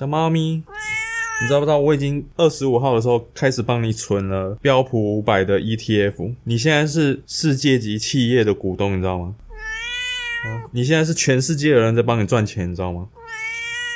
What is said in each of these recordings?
小猫咪，你知道不知道？我已经二十五号的时候开始帮你存了标普五百的 ETF，你现在是世界级企业的股东，你知道吗？啊，你现在是全世界的人在帮你赚钱，你知道吗？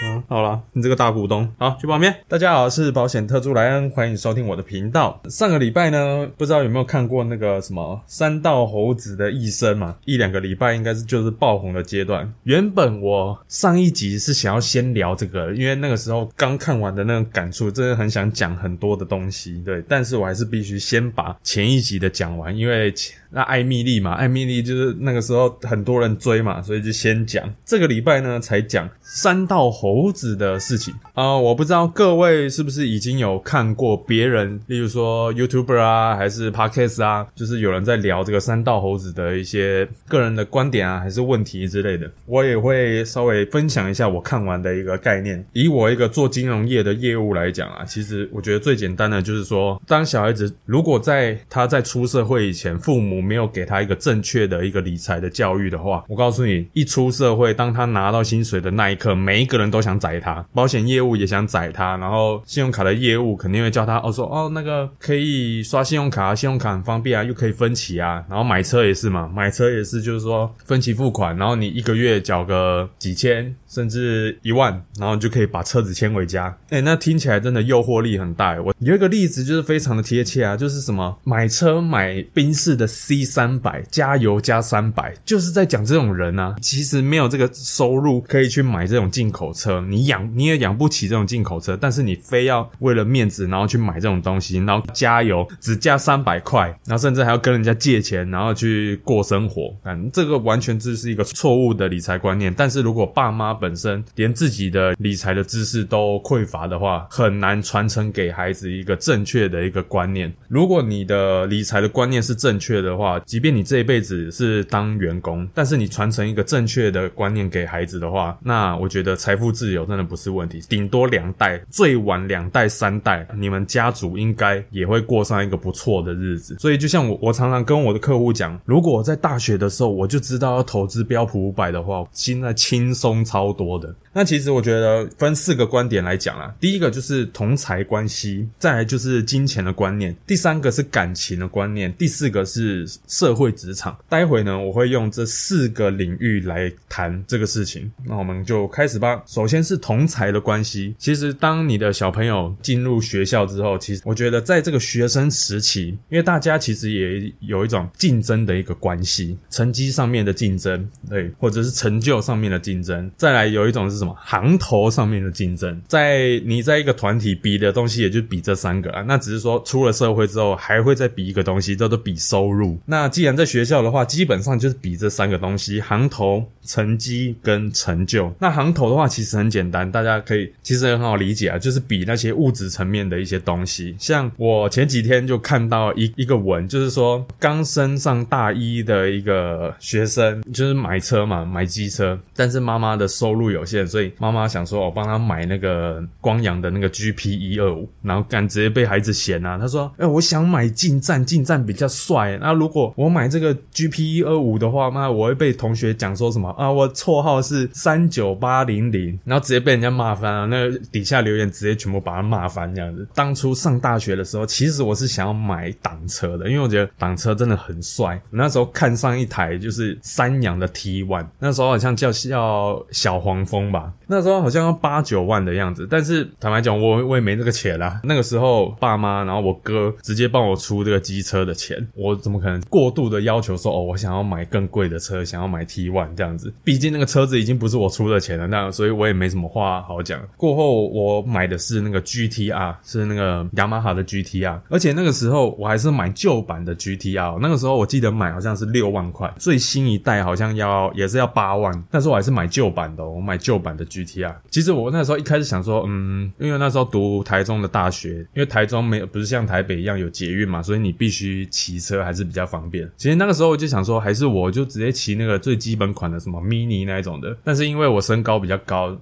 啊，好了，你这个大股东，好去旁边。大家好，是保险特助莱恩，欢迎收听我的频道。上个礼拜呢，不知道有没有看过那个什么三道猴子的一生嘛？一两个礼拜应该是就是爆红的阶段。原本我上一集是想要先聊这个，因为那个时候刚看完的那个感触，真的很想讲很多的东西。对，但是我还是必须先把前一集的讲完，因为那艾米丽嘛，艾米丽就是那个时候很多人追嘛，所以就先讲。这个礼拜呢，才讲三道猴猴子的事情啊！我不知道各位是不是已经有看过别人，例如说 YouTuber 啊，还是 Podcast 啊，就是有人在聊这个三道猴子的一些个人的观点啊，还是问题之类的。我也会稍微分享一下我看完的一个概念。以我一个做金融业的业务来讲啊，其实我觉得最简单的就是说，当小孩子如果在他在出社会以前，父母没有给他一个正确的一个理财的教育的话，我告诉你，一出社会，当他拿到薪水的那一刻，每一个人都想宰他，保险业务也想宰他，然后信用卡的业务肯定会叫他哦说哦那个可以刷信用卡，信用卡很方便啊，又可以分期啊，然后买车也是嘛，买车也是就是说分期付款，然后你一个月缴个几千甚至一万，然后你就可以把车子牵回家。哎，那听起来真的诱惑力很大。我有一个例子就是非常的贴切啊，就是什么买车买宾士的 C 三百，加油加三百，就是在讲这种人啊，其实没有这个收入可以去买这种进口车，车你养你也养不起这种进口车，但是你非要为了面子，然后去买这种东西，然后加油只加三百块，然后甚至还要跟人家借钱，然后去过生活，嗯，这个完全就是一个错误的理财观念。但是如果爸妈本身连自己的理财的知识都匮乏的话，很难传承给孩子一个正确的一个观念。如果你的理财的观念是正确的话，即便你这一辈子是当员工，但是你传承一个正确的观念给孩子的话，那我觉得财富自由真的不是问题。顶多两代，最晚两代三代，你们家族应该也会过上一个不错的日子。所以就像我，我常常跟我的客户讲，如果在大学的时候我就知道要投资标普五百的话，现在轻松超多的。那其实我觉得分四个观点来讲啊，第一个就是同财关系，再来就是金钱的观念，第三个是感情的观念，第四个是社会职场。待会呢，我会用这四个领域来谈这个事情。那我们就开始吧。首首先是同才的关系。其实当你的小朋友进入学校之后，其实我觉得在这个学生时期，因为大家其实也有一种竞争的一个关系，成绩上面的竞争，对，或者是成就上面的竞争。再来有一种是什么行头上面的竞争，在你在一个团体比的东西，也就比这三个啊。那只是说出了社会之后，还会再比一个东西，叫做比收入。那既然在学校的话，基本上就是比这三个东西：行头、成绩跟成就。那行头的话，其实很简单，大家可以其实很好理解啊，就是比那些物质层面的一些东西。像我前几天就看到一一个文，就是说刚升上大一的一个学生，就是买车嘛，买机车，但是妈妈的收入有限，所以妈妈想说我帮他买那个光阳的那个 GP 一二五，然后敢直接被孩子嫌啊，他说：“哎，我想买进站，进站比较帅。那如果我买这个 GP 一二五的话，那我会被同学讲说什么啊？我绰号是三九八零零，然后直接被人家骂翻了。那个底下留言直接全部把他骂翻这样子。当初上大学的时候，其实我是想要买挡车的，因为我觉得挡车真的很帅。那时候看上一台就是三洋的 T One，那时候好像叫叫小黄蜂吧，那时候好像要八九万的样子。但是坦白讲，我我也没这个钱啦。那个时候爸妈，然后我哥直接帮我出这个机车的钱，我怎么可能过度的要求说哦，我想要买更贵的车，想要买 T One 这样子？毕竟那个车子已经不是我出的钱了，那所以我也没什么话好讲。过后我买的是那个 GTR，是那个雅马哈的 GTR，而且那个时候我还是买旧版的 GTR。那个时候我记得买好像是六万块，最新一代好像要也是要八万，但是我还是买旧版的，我买旧版的 GTR。其实我那时候一开始想说，嗯，因为那时候读台中的大学，因为台中没有不是像台北一样有捷运嘛，所以你必须骑车还是比较方便。其实那个时候我就想说，还是我就直接骑那个最基本款的什么 Mini 那一种的。但是因为我身高比较高。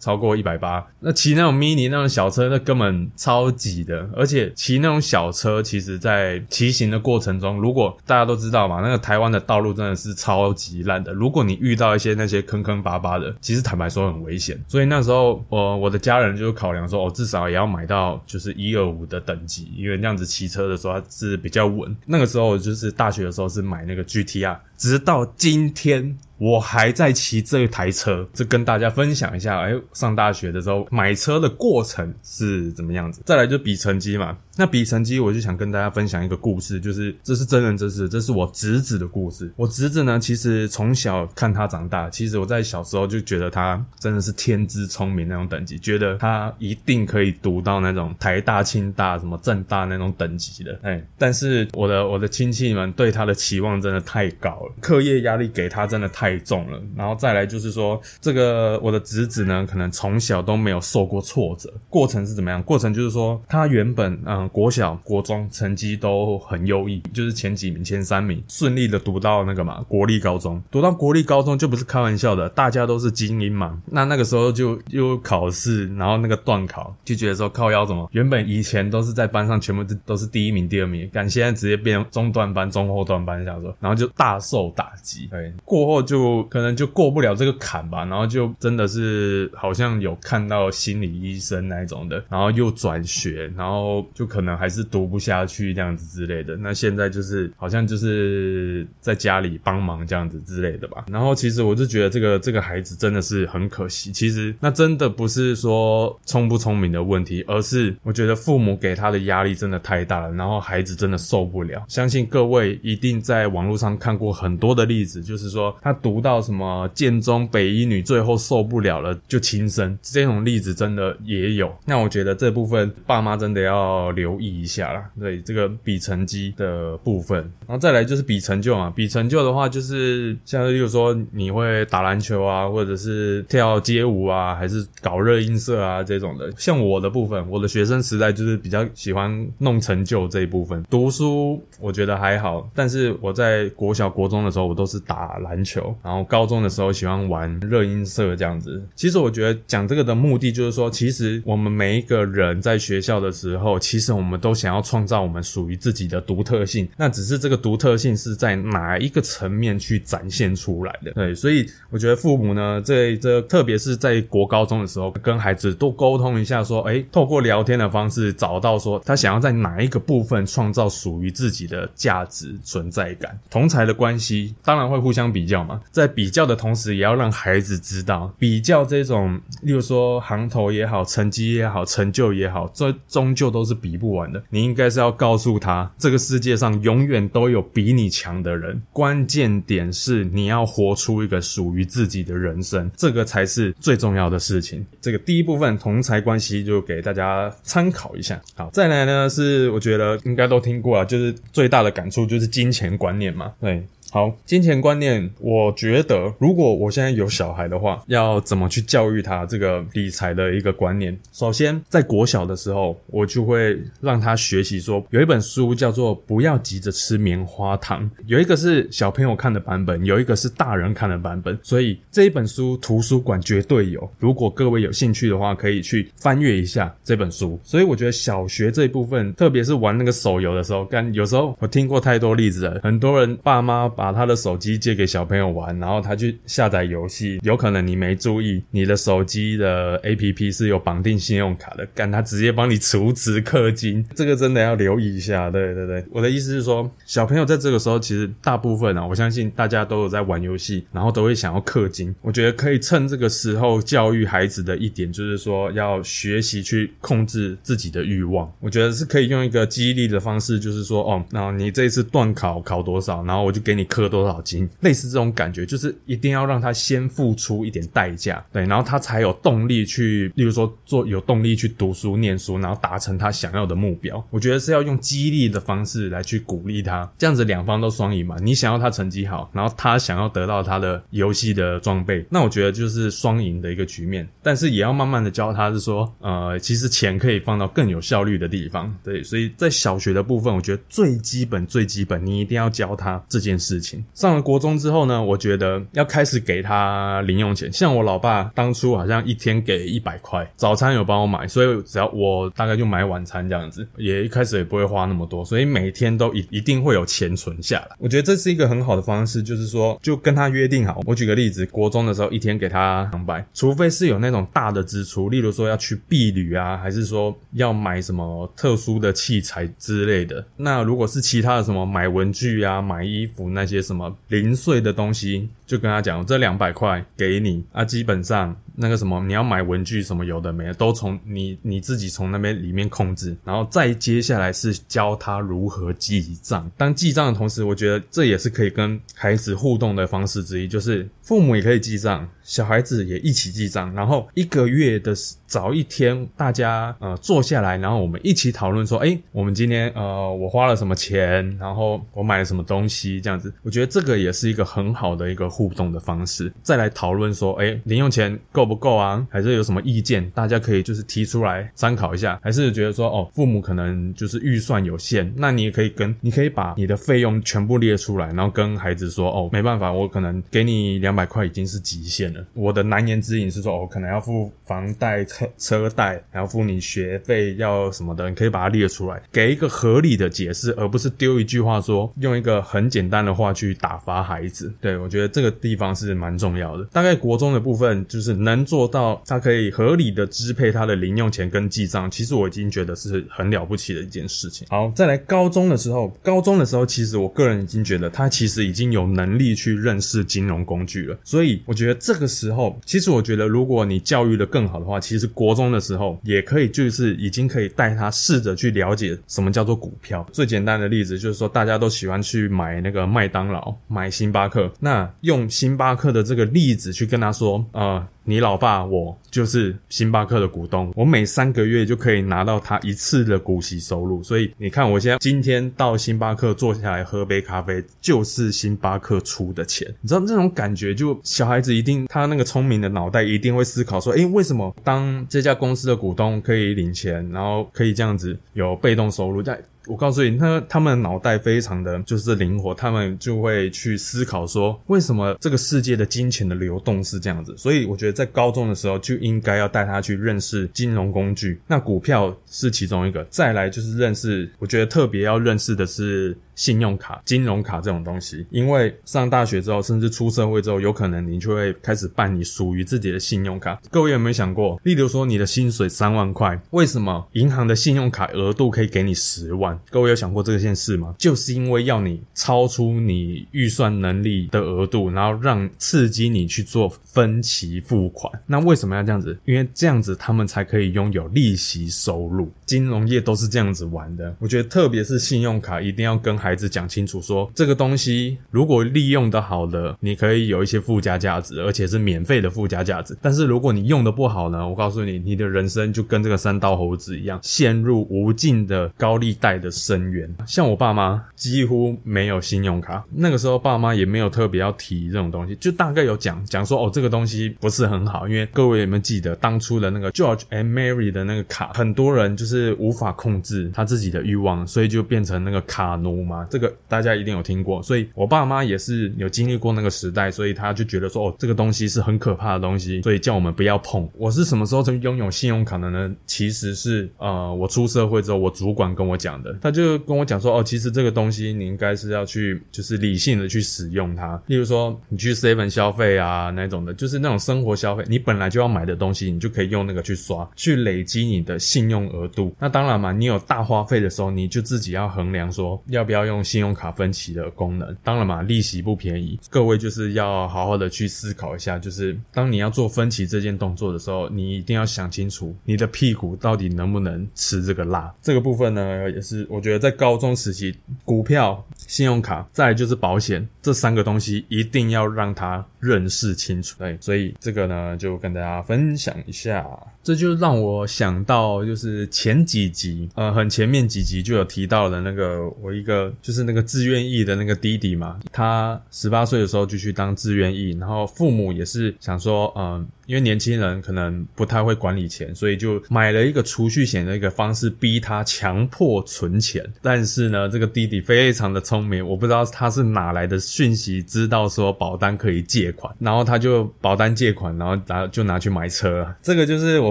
超过一百八，那骑那种 mini 那种小车，那根本超挤的。而且骑那种小车，其实在骑行的过程中，如果大家都知道嘛，那个台湾的道路真的是超级烂的。如果你遇到一些那些坑坑巴巴的，其实坦白说很危险。所以那时候，我我的家人就考量说，哦至少也要买到就是一二五的等级，因为那样子骑车的时候是比较稳。那个时候就是大学的时候是买那个 GTR，直到今天。我还在骑这台车，就跟大家分享一下。哎，上大学的时候买车的过程是怎么样子？再来就比成绩嘛。那比成绩，我就想跟大家分享一个故事，就是这是真人真事，这是我侄子的故事。我侄子呢，其实从小看他长大，其实我在小时候就觉得他真的是天资聪明那种等级，觉得他一定可以读到那种台大、清大、什么正大那种等级的。哎，但是我的我的亲戚们对他的期望真的太高了，课业压力给他真的太重了。然后再来就是说，这个我的侄子呢，可能从小都没有受过挫折。过程是怎么样？过程就是说，他原本嗯。国小、国中成绩都很优异，就是前几名、前三名，顺利的读到那个嘛国立高中。读到国立高中就不是开玩笑的，大家都是精英嘛。那那个时候就又考试，然后那个段考，就觉得说靠腰怎么？原本以前都是在班上全部都都是第一名、第二名，但现在直接变中段班、中后段班，想说，然后就大受打击。对，过后就可能就过不了这个坎吧，然后就真的是好好像有看到心理医生那一种的，然后又转学，然后就可。能还是读不下去这样子之类的，那现在就是好像就是在家里帮忙这样子之类的吧。然后其实我就觉得这个这个孩子真的是很可惜。其实那真的不是说聪不聪明的问题，而是我觉得父母给他的压力真的太大了，然后孩子真的受不了。相信各位一定在网络上看过很多的例子，就是说他读到什么建中、北一女，最后受不了了就轻生，这种例子真的也有。那我觉得这部分爸妈真的要留。意一下啦，对这个比成绩的部分，然后再来就是比成就嘛。比成就的话，就是像例如说你会打篮球啊，或者是跳街舞啊，还是搞热音社啊这种的。像我的部分，我的学生时代就是比较喜欢弄成就这一部分。读书我觉得还好，但是我在国小国中的时候，我都是打篮球，然后高中的时候喜欢玩热音社这样子。其实我觉得讲这个的目的就是说，其实我们每一个人在学校的时候，其实。我们都想要创造我们属于自己的独特性，那只是这个独特性是在哪一个层面去展现出来的？对，所以我觉得父母呢，这这特别是在国高中的时候，跟孩子多沟通一下，说，哎，透过聊天的方式，找到说他想要在哪一个部分创造属于自己的价值存在感。同才的关系当然会互相比较嘛，在比较的同时，也要让孩子知道，比较这种，例如说行头也好，成绩也好，成就也好，这终究都是比不。完的，你应该是要告诉他，这个世界上永远都有比你强的人。关键点是你要活出一个属于自己的人生，这个才是最重要的事情。这个第一部分同财关系就给大家参考一下。好，再来呢是我觉得应该都听过啊，就是最大的感触就是金钱观念嘛，对。好，金钱观念，我觉得如果我现在有小孩的话，要怎么去教育他这个理财的一个观念？首先，在国小的时候，我就会让他学习说，有一本书叫做《不要急着吃棉花糖》，有一个是小朋友看的版本，有一个是大人看的版本，所以这一本书图书馆绝对有。如果各位有兴趣的话，可以去翻阅一下这本书。所以我觉得小学这一部分，特别是玩那个手游的时候，干有时候我听过太多例子了，很多人爸妈。把他的手机借给小朋友玩，然后他去下载游戏，有可能你没注意，你的手机的 A P P 是有绑定信用卡的，干他直接帮你储值氪金，这个真的要留意一下。对对对，我的意思是说，小朋友在这个时候，其实大部分啊，我相信大家都有在玩游戏，然后都会想要氪金。我觉得可以趁这个时候教育孩子的一点，就是说要学习去控制自己的欲望。我觉得是可以用一个激励的方式，就是说，哦，那你这一次断考考多少，然后我就给你氪多少金，类似这种感觉，就是一定要让他先付出一点代价，对，然后他才有动力去，例如说做有动力去读书念书，然后达成他想要的目标。我觉得是要用激励的方式来去鼓励他，这样子两方都双赢嘛。你想要他成绩好，然后他想要得到他的游戏的装备，那我觉得就是双赢的一个局面。但是也要慢慢的教他，是说，呃，其实钱可以放到更有效率的地方，对，所以在小学的部分，我觉得最基本最基本，你一定要教他这件事情。上了国中之后呢，我觉得要开始给他零用钱。像我老爸当初好像一天给一百块，早餐有帮我买，所以只要我大概就买晚餐这样子，也一开始也不会花那么多，所以每天都一一定会有钱存下来。我觉得这是一个很好的方式，就是说就跟他约定好。我举个例子，国中的时候一天给他两百，除非是有那种大的支出，例如说要去避旅啊，还是说要买什么特殊的器材之类的。那如果是其他的什么买文具啊、买衣服那些什么零碎的东西，就跟他讲这两百块给你啊，基本上那个什么你要买文具什么有的没的，都从你你自己从那边里面控制，然后再接下来是教他如何记账。当记账的同时，我觉得这也是可以跟孩子互动的方式之一，就是父母也可以记账。小孩子也一起记账，然后一个月的早一天，大家呃坐下来，然后我们一起讨论说，哎，我们今天呃我花了什么钱，然后我买了什么东西，这样子，我觉得这个也是一个很好的一个互动的方式。再来讨论说，哎，零用钱够不够啊？还是有什么意见，大家可以就是提出来参考一下。还是觉得说，哦，父母可能就是预算有限，那你也可以跟你可以把你的费用全部列出来，然后跟孩子说，哦，没办法，我可能给你两百块已经是极限了。我的难言之隐是说，我可能要付房贷、车车贷，还要付你学费，要什么的，你可以把它列出来，给一个合理的解释，而不是丢一句话说，用一个很简单的话去打发孩子。对我觉得这个地方是蛮重要的。大概国中的部分，就是能做到他可以合理的支配他的零用钱跟记账，其实我已经觉得是很了不起的一件事情。好，再来高中的时候，高中的时候，其实我个人已经觉得他其实已经有能力去认识金融工具了，所以我觉得这个时候。其实我觉得，如果你教育的更好的话，其实国中的时候也可以，就是已经可以带他试着去了解什么叫做股票。最简单的例子就是说，大家都喜欢去买那个麦当劳、买星巴克，那用用星巴克的这个例子去跟他说，呃。你老爸我就是星巴克的股东，我每三个月就可以拿到他一次的股息收入，所以你看我现在今天到星巴克坐下来喝杯咖啡，就是星巴克出的钱，你知道这种感觉，就小孩子一定他那个聪明的脑袋一定会思考说，诶，为什么当这家公司的股东可以领钱，然后可以这样子有被动收入在。我告诉你，那他们脑袋非常的就是灵活，他们就会去思考说，为什么这个世界的金钱的流动是这样子？所以我觉得在高中的时候就应该要带他去认识金融工具，那股票是其中一个，再来就是认识，我觉得特别要认识的是。信用卡、金融卡这种东西，因为上大学之后，甚至出社会之后，有可能你就会开始办你属于自己的信用卡。各位有没有想过，例如说你的薪水三万块，为什么银行的信用卡额度可以给你十万？各位有想过这件事吗？就是因为要你超出你预算能力的额度，然后让刺激你去做分期付款。那为什么要这样子？因为这样子他们才可以拥有利息收入。金融业都是这样子玩的。我觉得特别是信用卡，一定要跟孩孩子讲清楚，说这个东西如果利用的好的，你可以有一些附加价值，而且是免费的附加价值。但是如果你用的不好呢？我告诉你，你的人生就跟这个三道猴子一样，陷入无尽的高利贷的深渊。像我爸妈几乎没有信用卡，那个时候爸妈也没有特别要提这种东西，就大概有讲讲说哦，这个东西不是很好。因为各位有没有记得当初的那个 George and Mary 的那个卡，很多人就是无法控制他自己的欲望，所以就变成那个卡奴。嘛，这个大家一定有听过，所以我爸妈也是有经历过那个时代，所以他就觉得说，哦，这个东西是很可怕的东西，所以叫我们不要碰。我是什么时候才拥有信用卡的呢？其实是呃，我出社会之后，我主管跟我讲的，他就跟我讲说，哦，其实这个东西你应该是要去，就是理性的去使用它。例如说，你去 seven 消费啊那种的，就是那种生活消费，你本来就要买的东西，你就可以用那个去刷，去累积你的信用额度。那当然嘛，你有大花费的时候，你就自己要衡量说，要不要要用信用卡分期的功能。当然嘛，利息不便宜，各位就是要好好的去思考一下，就是当你要做分期这件动作的时候，你一定要想清楚，你的屁股到底能不能吃这个辣。这个部分呢，也是我觉得在高中时期，股票、信用卡，再就是保险这三个东西，一定要让他认识清楚。对，所以这个呢，就跟大家分享一下。这就让我想到，就是前几集，呃，很前面几集就有提到的那个，我一个就是那个自愿役的那个弟弟嘛，他十八岁的时候就去当志愿役，然后父母也是想说，嗯。因为年轻人可能不太会管理钱，所以就买了一个储蓄险的一个方式，逼他强迫存钱。但是呢，这个弟弟非常的聪我不知道他是哪来的讯息，知道说保单可以借款，然后他就保单借款，然后拿就拿去买车。这个就是我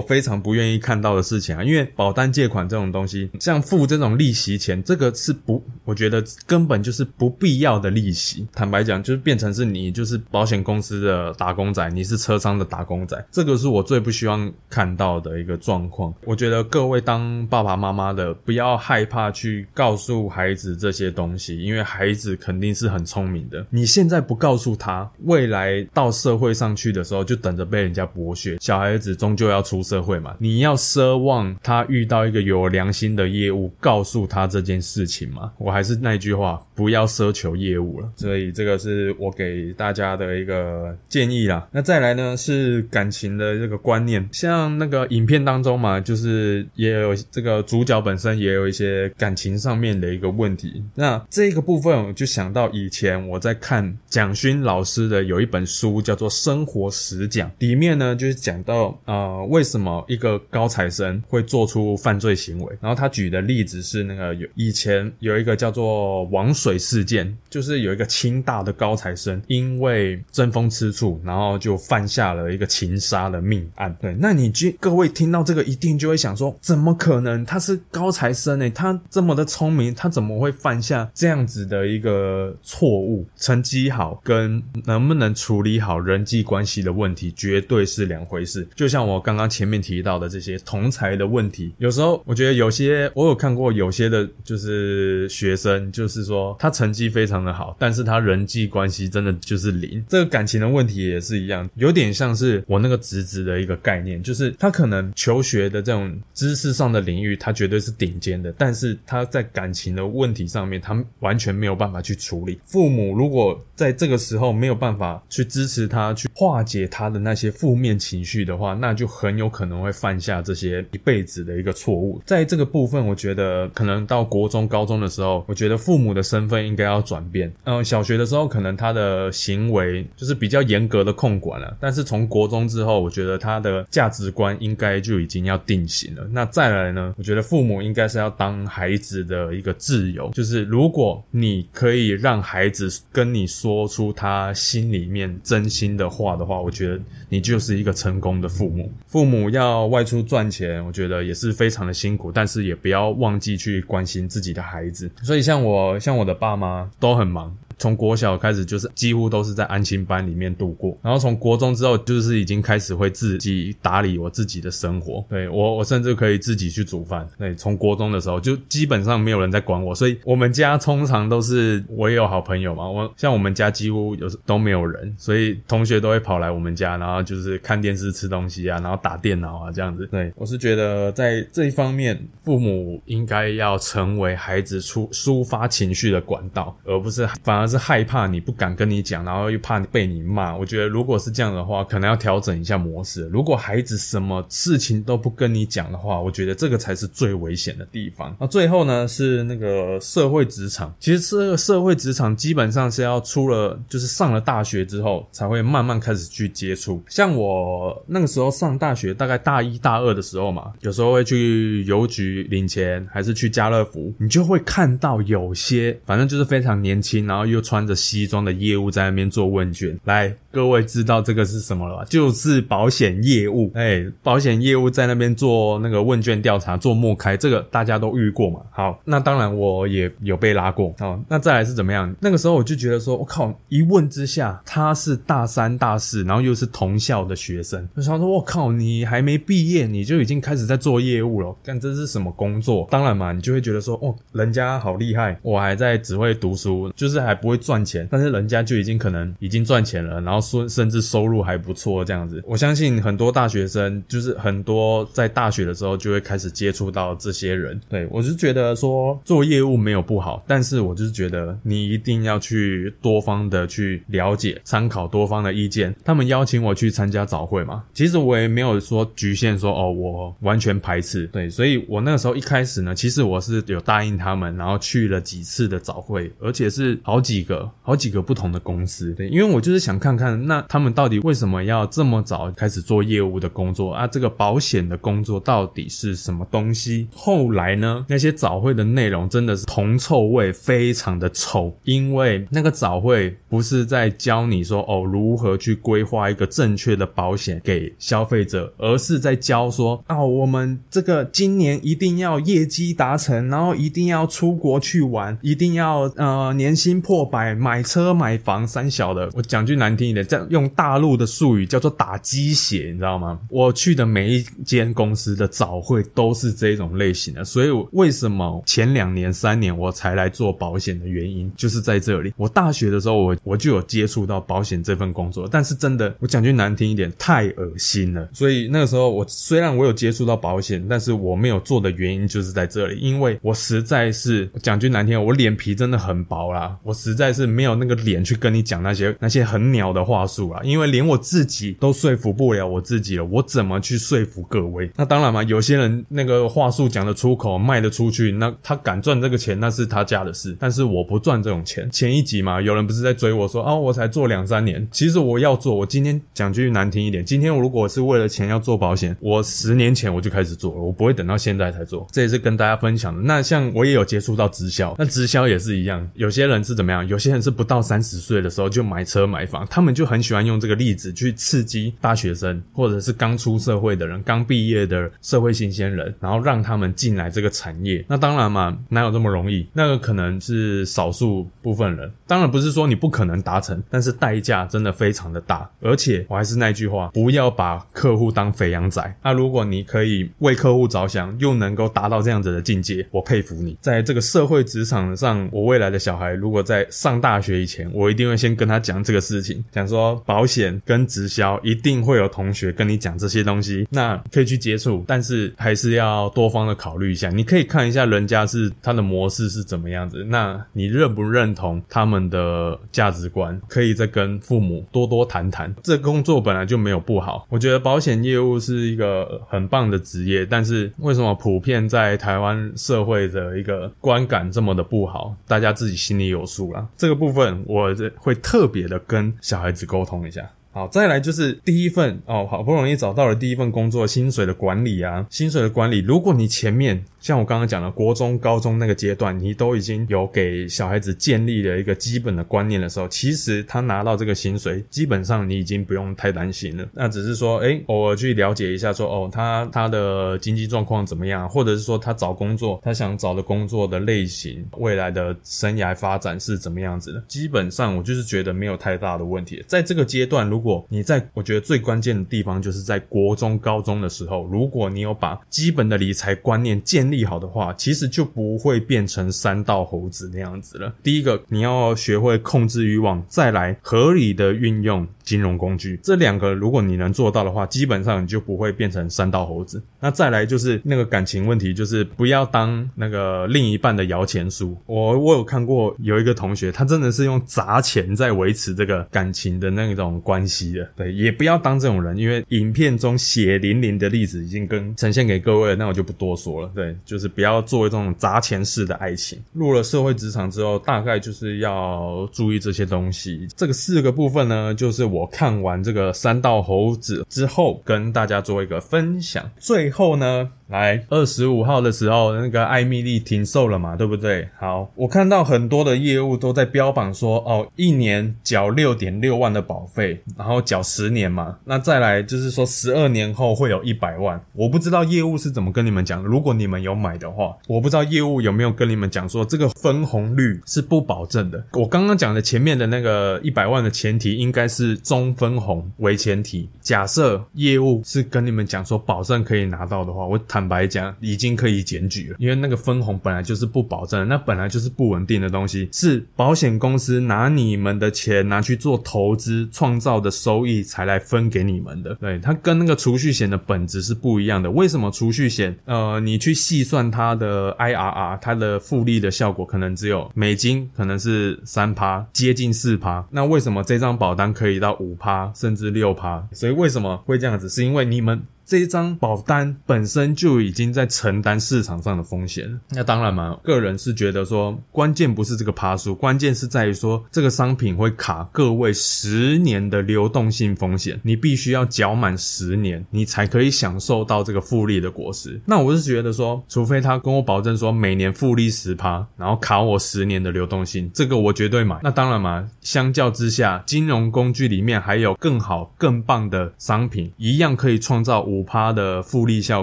非常不愿意看到的事情啊！因为保单借款这种东西，像付这种利息钱，这个是不，我觉得根本就是不必要的利息。坦白讲，就是变成是你就是保险公司的打工仔，你是车商的打工仔。这个是我最不希望看到的一个状况。我觉得各位当爸爸妈妈的，不要害怕去告诉孩子这些东西，因为孩子肯定是很聪明的。你现在不告诉他，未来到社会上去的时候，就等着被人家剥削。小孩子终究要出社会嘛，你要奢望他遇到一个有良心的业务，告诉他这件事情嘛。我还是那句话，不要奢求业务了。所以这个是我给大家的一个建议啦。那再来呢是感。感情的这个观念，像那个影片当中嘛，就是也有这个主角本身也有一些感情上面的一个问题。那这个部分我就想到以前我在看蒋勋老师的有一本书叫做《生活实讲》，里面呢就是讲到呃为什么一个高材生会做出犯罪行为。然后他举的例子是那个有以前有一个叫做王水事件，就是有一个清大的高材生因为争风吃醋，然后就犯下了一个情。杀的命案，对，那你就各位听到这个一定就会想说，怎么可能？他是高材生呢？他这么的聪明，他怎么会犯下这样子的一个错误？成绩好跟能不能处理好人际关系的问题，绝对是两回事。就像我刚刚前面提到的这些同才的问题，有时候我觉得有些我有看过有些的，就是学生，就是说他成绩非常的好，但是他人际关系真的就是零。这个感情的问题也是一样，有点像是我。那个侄子的一个概念，就是他可能求学的这种知识上的领域，他绝对是顶尖的，但是他在感情的问题上面，他完全没有办法去处理。父母如果在这个时候没有办法去支持他，去化解他的那些负面情绪的话，那就很有可能会犯下这些一辈子的一个错误。在这个部分，我觉得可能到国中、高中的时候，我觉得父母的身份应该要转变。嗯，小学的时候，可能他的行为就是比较严格的控管了，但是从国中。之后，我觉得他的价值观应该就已经要定型了。那再来呢？我觉得父母应该是要当孩子的一个自由，就是如果你可以让孩子跟你说出他心里面真心的话的话，我觉得你就是一个成功的父母。父母要外出赚钱，我觉得也是非常的辛苦，但是也不要忘记去关心自己的孩子。所以像我，像我的爸妈都很忙。从国小开始就是几乎都是在安心班里面度过，然后从国中之后就是已经开始会自己打理我自己的生活。对我，我甚至可以自己去煮饭。对，从国中的时候就基本上没有人在管我，所以我们家通常都是我也有好朋友嘛。我像我们家几乎有时都没有人，所以同学都会跑来我们家，然后就是看电视、吃东西啊，然后打电脑啊这样子。对我是觉得在这一方面，父母应该要成为孩子出抒发情绪的管道，而不是反而。是害怕你不敢跟你讲，然后又怕被你骂。我觉得如果是这样的话，可能要调整一下模式。如果孩子什么事情都不跟你讲的话，我觉得这个才是最危险的地方。那最后呢，是那个社会职场。其实这个社会职场基本上是要出了，就是上了大学之后才会慢慢开始去接触。像我那个时候上大学，大概大一大二的时候嘛，有时候会去邮局领钱，还是去家乐福，你就会看到有些反正就是非常年轻，然后又穿着西装的业务在那边做问卷。来，各位知道这个是什么了吧？就是保险业务。哎，保险业务在那边做那个问卷调查，做默开，这个大家都遇过嘛？好，那当然我也有被拉过。好，那再来是怎么样？那个时候我就觉得说，我靠，一问之下他是大三大四，然后又是同校的学生，我想说，我靠，你还没毕业你就已经开始在做业务了，干这是什么工作？当然嘛，你就会觉得说，哦，人家好厉害，我还在只会读书，就是还不会赚钱，但是人家就已经可能已经赚钱了，然后说甚至收入还不错这样子。我相信很多大学生，就是很多在大学的时候就会开始接触到这些人。对我是觉得说做业务没有不好，但是我就是觉得你一定要去多方的去了解、参考多方的意见。他们邀请我去参加早会嘛，其实我也没有说局限说哦，我完全排斥。对，所以我那个时候一开始呢，其实我是有答应他们，然后去了几次的早会，而且是好几个、好几个不同的公司。对，因为我就是想看看那他们到底为什么要这么早开始做业务的工作啊？这个保险的工作到底是什么东西？后来呢，那些早会的内容真的是铜臭味非常的臭，因为那个早会不是在教你说哦如何去规划一个正确的保险给消费者，而是在教说哦我们这个今年一定要业绩达成，然后一定要出国去玩，一定要呃年薪破百，买车买房三小的。我讲句难听一点，这样用大陆的术语叫做打鸡血，你知道吗？我去的每一间公司的早会都是这种类型的，所以为什么前两年、三年我才来做保险的原因，就是在这里。我大学的时候，我我就有接触到保险这份工作，但是真的，我讲句难听一点，太恶心了。所以那个时候，我虽然我有接触到保险，但是我没有做的原因就是在这里，因为我实在是讲句难听，我脸皮真的很薄啦，我实在是没有那个脸去跟你讲那些那些很鸟的话话术啊，因为连我自己都说服不了我自己了，我怎么去说服各位？那当然嘛，有些人那个话术讲得出口，卖得出去，那他敢赚这个钱，那是他家的事。但是我不赚这种钱。前一集嘛，有人不是在追我说啊，我才做两三年，其实我要做。我今天讲句难听一点，今天我如果是为了钱要做保险，我十年前我就开始做了，我不会等到现在才做。这也是跟大家分享的。那像我也有接触到直销，那直销也是一样，有些人是怎么样？有些人是不到三十岁的时候就买车买房，他们就就很喜欢用这个例子去刺激大学生或者是刚出社会的人、刚毕业的社会新鲜人，然后让他们进来这个产业。那当然嘛，哪有这么容易？那个可能是少数部分人。当然不是说你不可能达成，但是代价真的非常的大。而且我还是那句话，不要把客户当肥羊仔。那如果你可以为客户着想，又能够达到这样子的境界，我佩服你。在这个社会职场上，我未来的小孩如果在上大学以前，我一定会先跟他讲这个事情，讲说保险跟直销一定会有同学跟你讲这些东西，那可以去接触，但是还是要多方的考虑一下。你可以看一下人家是他的模式是怎么样子，那你认不认同他们的价值观？可以再跟父母多多谈谈。这工作本来就没有不好，我觉得保险业务是一个很棒的职业，但是为什么普遍在台湾社会的一个观感这么的不好？大家自己心里有数了。这个部分我会特别的跟小孩子沟通一下。好，再来就是第一份哦，好不容易找到了第一份工作，薪水的管理啊，薪水的管理。如果你前面像我刚刚讲的国中、高中那个阶段，你都已经有给小孩子建立了一个基本的观念的时候，其实他拿到这个薪水，基本上你已经不用太担心了。那只是说，哎，偶尔去了解一下，说哦，他他的经济状况怎么样，或者是说他找工作，他想找的工作的类型，未来的生涯发展是怎么样子的。基本上我就是觉得没有太大的问题。在这个阶段，如如果你在我觉得最关键的地方就是在国中、高中的时候，如果你有把基本的理财观念建利好的话，其实就不会变成三道猴子那样子了。第一个，你要学会控制欲望，再来合理的运用金融工具，这两个如果你能做到的话，基本上你就不会变成三道猴子。那再来就是那个感情问题，就是不要当那个另一半的摇钱树。我我有看过有一个同学，他真的是用砸钱在维持这个感情的那种关系的。对，也不要当这种人，因为影片中血淋淋的例子已经跟呈现给各位了，那我就不多说了。对，就是不要做一种砸钱式的爱情。入了社会职场之后，大概就是要注意这些东西。这个四个部分呢，就是我看完这个三道猴子之后，跟大家做一个分享。最后呢。来二十五号的时候，那个艾米丽停售了嘛，对不对？好，我看到很多的业务都在标榜说，哦，一年缴六点六万的保费，然后缴十年嘛，那再来就是说十二年后会有一百万。我不知道业务是怎么跟你们讲，如果你们有买的话，我不知道业务有没有跟你们讲说这个分红率是不保证的。我刚刚讲的前面的那个一百万的前提应该是中分红为前提。假设业务是跟你们讲说保证可以拿到的话，我谈。坦白讲，已经可以检举了，因为那个分红本来就是不保证，那本来就是不稳定的东西，是保险公司拿你们的钱拿去做投资创造的收益才来分给你们的。对，它跟那个储蓄险的本质是不一样的。为什么储蓄险？呃，你去细算它的 IRR，它的复利的效果可能只有美金可能是三趴，接近四趴。那为什么这张保单可以到五趴甚至六趴？所以为什么会这样子？是因为你们。这一张保单本身就已经在承担市场上的风险那当然嘛，个人是觉得说，关键不是这个趴数，关键是在于说这个商品会卡各位十年的流动性风险，你必须要缴满十年，你才可以享受到这个复利的果实。那我是觉得说，除非他跟我保证说每年复利十趴，然后卡我十年的流动性，这个我绝对买。那当然嘛，相较之下，金融工具里面还有更好、更棒的商品，一样可以创造五。五趴的复利效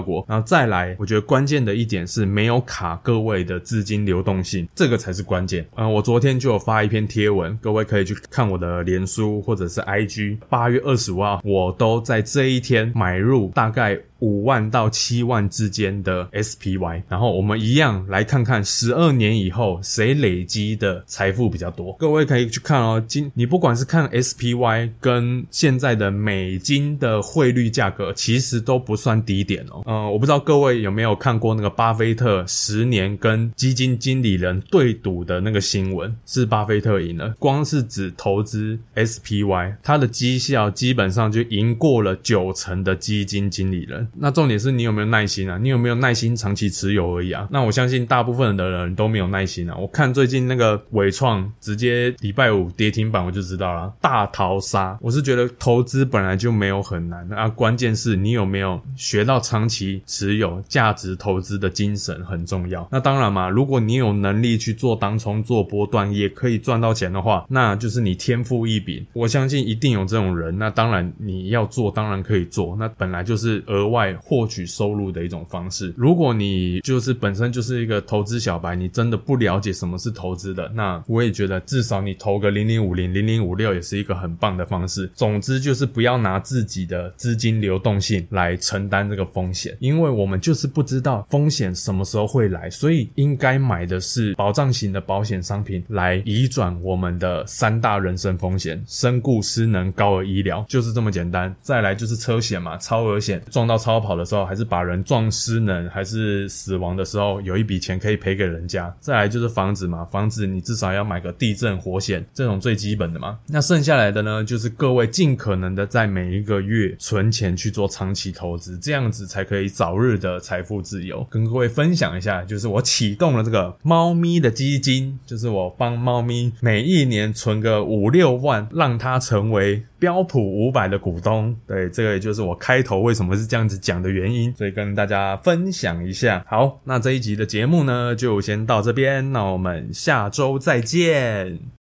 果，然后再来，我觉得关键的一点是没有卡各位的资金流动性，这个才是关键。嗯，我昨天就有发一篇贴文，各位可以去看我的脸书或者是 IG。八月二十五号，我都在这一天买入大概。五万到七万之间的 SPY，然后我们一样来看看十二年以后谁累积的财富比较多。各位可以去看哦，今你不管是看 SPY 跟现在的美金的汇率价格，其实都不算低点哦。嗯，我不知道各位有没有看过那个巴菲特十年跟基金经理人对赌的那个新闻，是巴菲特赢了。光是指投资 SPY，他的绩效基本上就赢过了九成的基金经理人。那重点是你有没有耐心啊？你有没有耐心长期持有而已啊？那我相信大部分的人都没有耐心啊。我看最近那个伟创直接礼拜五跌停板，我就知道了，大逃杀。我是觉得投资本来就没有很难啊，关键是你有没有学到长期持有价值投资的精神很重要。那当然嘛，如果你有能力去做当冲、做波段，也可以赚到钱的话，那就是你天赋异禀。我相信一定有这种人。那当然你要做，当然可以做。那本来就是额外。外获取收入的一种方式。如果你就是本身就是一个投资小白，你真的不了解什么是投资的，那我也觉得至少你投个零零五零、零零五六也是一个很棒的方式。总之就是不要拿自己的资金流动性来承担这个风险，因为我们就是不知道风险什么时候会来，所以应该买的是保障型的保险商品来移转我们的三大人身风险：身故、失能、高额医疗，就是这么简单。再来就是车险嘛，超额险撞到。超跑的时候，还是把人撞失能，还是死亡的时候，有一笔钱可以赔给人家。再来就是房子嘛，房子你至少要买个地震火险，这种最基本的嘛。那剩下来的呢，就是各位尽可能的在每一个月存钱去做长期投资，这样子才可以早日的财富自由。跟各位分享一下，就是我启动了这个猫咪的基金，就是我帮猫咪每一年存个五六万，让它成为。标普五百的股东，对，这个也就是我开头为什么是这样子讲的原因，所以跟大家分享一下。好，那这一集的节目呢，就先到这边，那我们下周再见。